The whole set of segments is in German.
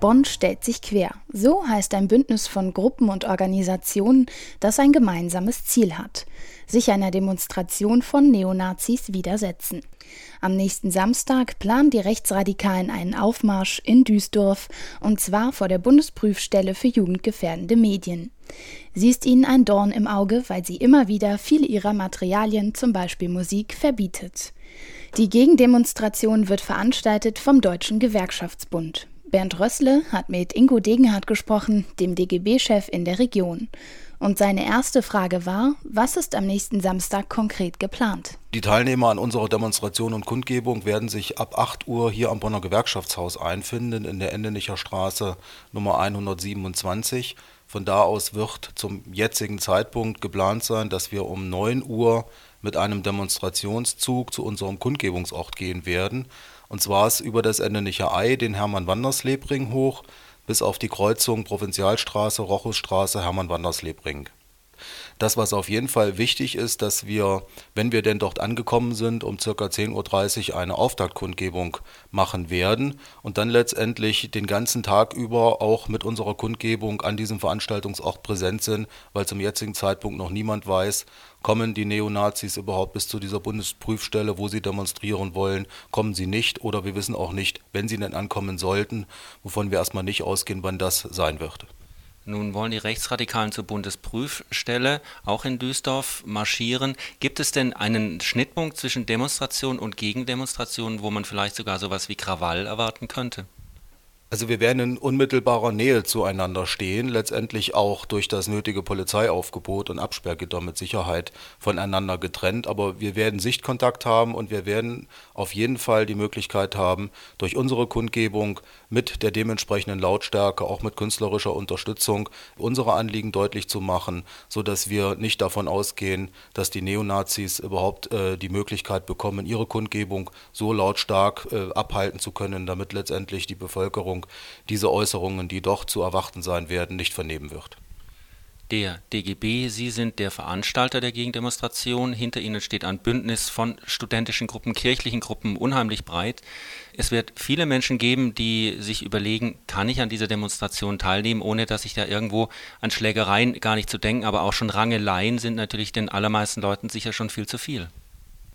Bonn stellt sich quer. So heißt ein Bündnis von Gruppen und Organisationen, das ein gemeinsames Ziel hat. Sich einer Demonstration von Neonazis widersetzen. Am nächsten Samstag planen die Rechtsradikalen einen Aufmarsch in Duisdorf, und zwar vor der Bundesprüfstelle für jugendgefährdende Medien. Sie ist ihnen ein Dorn im Auge, weil sie immer wieder viele ihrer Materialien, zum Beispiel Musik, verbietet. Die Gegendemonstration wird veranstaltet vom Deutschen Gewerkschaftsbund. Bernd Rössle hat mit Ingo Degenhardt gesprochen, dem DGB-Chef in der Region. Und seine erste Frage war, was ist am nächsten Samstag konkret geplant? Die Teilnehmer an unserer Demonstration und Kundgebung werden sich ab 8 Uhr hier am Bonner Gewerkschaftshaus einfinden, in der Endenicher Straße Nummer 127. Von da aus wird zum jetzigen Zeitpunkt geplant sein, dass wir um 9 Uhr mit einem Demonstrationszug zu unserem Kundgebungsort gehen werden. Und zwar ist über das Endenicher Ei den Hermann-Wanderslebring hoch bis auf die Kreuzung Provinzialstraße, Rochusstraße, Hermann-Wanderslebring. Das, was auf jeden Fall wichtig ist, dass wir, wenn wir denn dort angekommen sind, um ca. 10.30 Uhr eine Auftaktkundgebung machen werden und dann letztendlich den ganzen Tag über auch mit unserer Kundgebung an diesem Veranstaltungsort präsent sind, weil zum jetzigen Zeitpunkt noch niemand weiß, kommen die Neonazis überhaupt bis zu dieser Bundesprüfstelle, wo sie demonstrieren wollen, kommen sie nicht oder wir wissen auch nicht, wenn sie denn ankommen sollten, wovon wir erstmal nicht ausgehen, wann das sein wird. Nun wollen die Rechtsradikalen zur Bundesprüfstelle auch in Duisdorf marschieren. Gibt es denn einen Schnittpunkt zwischen Demonstration und Gegendemonstration, wo man vielleicht sogar sowas wie Krawall erwarten könnte? Also wir werden in unmittelbarer Nähe zueinander stehen, letztendlich auch durch das nötige Polizeiaufgebot und Absperrgitter mit Sicherheit voneinander getrennt, aber wir werden Sichtkontakt haben und wir werden auf jeden Fall die Möglichkeit haben, durch unsere Kundgebung mit der dementsprechenden Lautstärke, auch mit künstlerischer Unterstützung, unsere Anliegen deutlich zu machen, sodass wir nicht davon ausgehen, dass die Neonazis überhaupt äh, die Möglichkeit bekommen, ihre Kundgebung so lautstark äh, abhalten zu können, damit letztendlich die Bevölkerung Regierung diese Äußerungen, die doch zu erwarten sein werden, nicht vernehmen wird. Der DGB, Sie sind der Veranstalter der Gegendemonstration. Hinter Ihnen steht ein Bündnis von studentischen Gruppen, kirchlichen Gruppen, unheimlich breit. Es wird viele Menschen geben, die sich überlegen, kann ich an dieser Demonstration teilnehmen, ohne dass ich da irgendwo an Schlägereien gar nicht zu denken, aber auch schon Rangeleien sind natürlich den allermeisten Leuten sicher schon viel zu viel.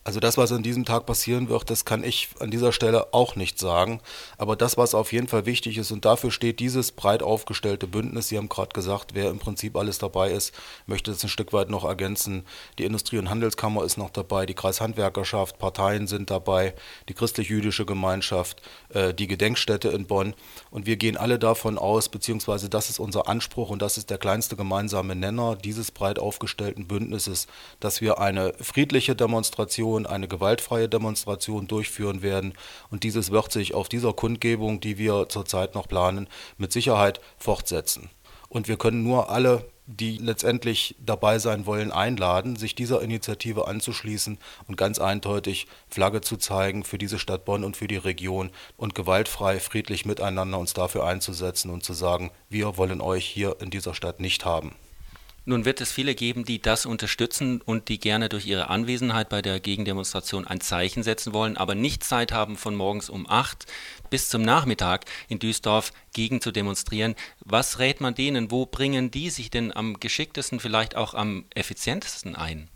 Also das, was an diesem Tag passieren wird, das kann ich an dieser Stelle auch nicht sagen. Aber das, was auf jeden Fall wichtig ist, und dafür steht dieses breit aufgestellte Bündnis, Sie haben gerade gesagt, wer im Prinzip alles dabei ist, möchte das ein Stück weit noch ergänzen. Die Industrie- und Handelskammer ist noch dabei, die Kreishandwerkerschaft, Parteien sind dabei, die christlich-jüdische Gemeinschaft, äh, die Gedenkstätte in Bonn. Und wir gehen alle davon aus, beziehungsweise das ist unser Anspruch und das ist der kleinste gemeinsame Nenner dieses breit aufgestellten Bündnisses, dass wir eine friedliche Demonstration Demonstration eine gewaltfreie Demonstration durchführen werden. Und dieses wird sich auf dieser Kundgebung, die wir zurzeit noch planen, mit Sicherheit fortsetzen. Und wir können nur alle, die letztendlich dabei sein wollen, einladen, sich dieser Initiative anzuschließen und ganz eindeutig Flagge zu zeigen für diese Stadt Bonn und für die Region und gewaltfrei, friedlich miteinander uns dafür einzusetzen und zu sagen, wir wollen euch hier in dieser Stadt nicht haben. Nun wird es viele geben, die das unterstützen und die gerne durch ihre Anwesenheit bei der Gegendemonstration ein Zeichen setzen wollen, aber nicht Zeit haben, von morgens um acht bis zum Nachmittag in Duisdorf gegen zu demonstrieren. Was rät man denen? Wo bringen die sich denn am geschicktesten, vielleicht auch am effizientesten ein?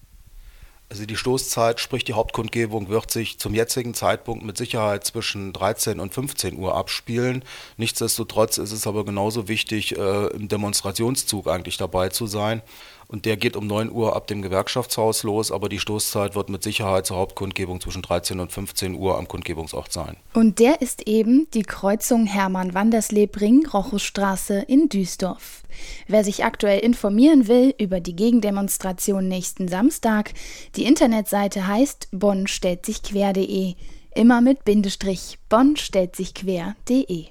Also die Stoßzeit, sprich die Hauptkundgebung, wird sich zum jetzigen Zeitpunkt mit Sicherheit zwischen 13 und 15 Uhr abspielen. Nichtsdestotrotz ist es aber genauso wichtig, äh, im Demonstrationszug eigentlich dabei zu sein. Und der geht um 9 Uhr ab dem Gewerkschaftshaus los, aber die Stoßzeit wird mit Sicherheit zur Hauptkundgebung zwischen 13 und 15 Uhr am Kundgebungsort sein. Und der ist eben die Kreuzung Hermann-Wandersleb-Ring-Rochusstraße in Duisdorf. Wer sich aktuell informieren will über die Gegendemonstration nächsten Samstag, die Internetseite heißt bonn stellt sich quer.de. Immer mit Bindestrich bonn stellt sich quer.de.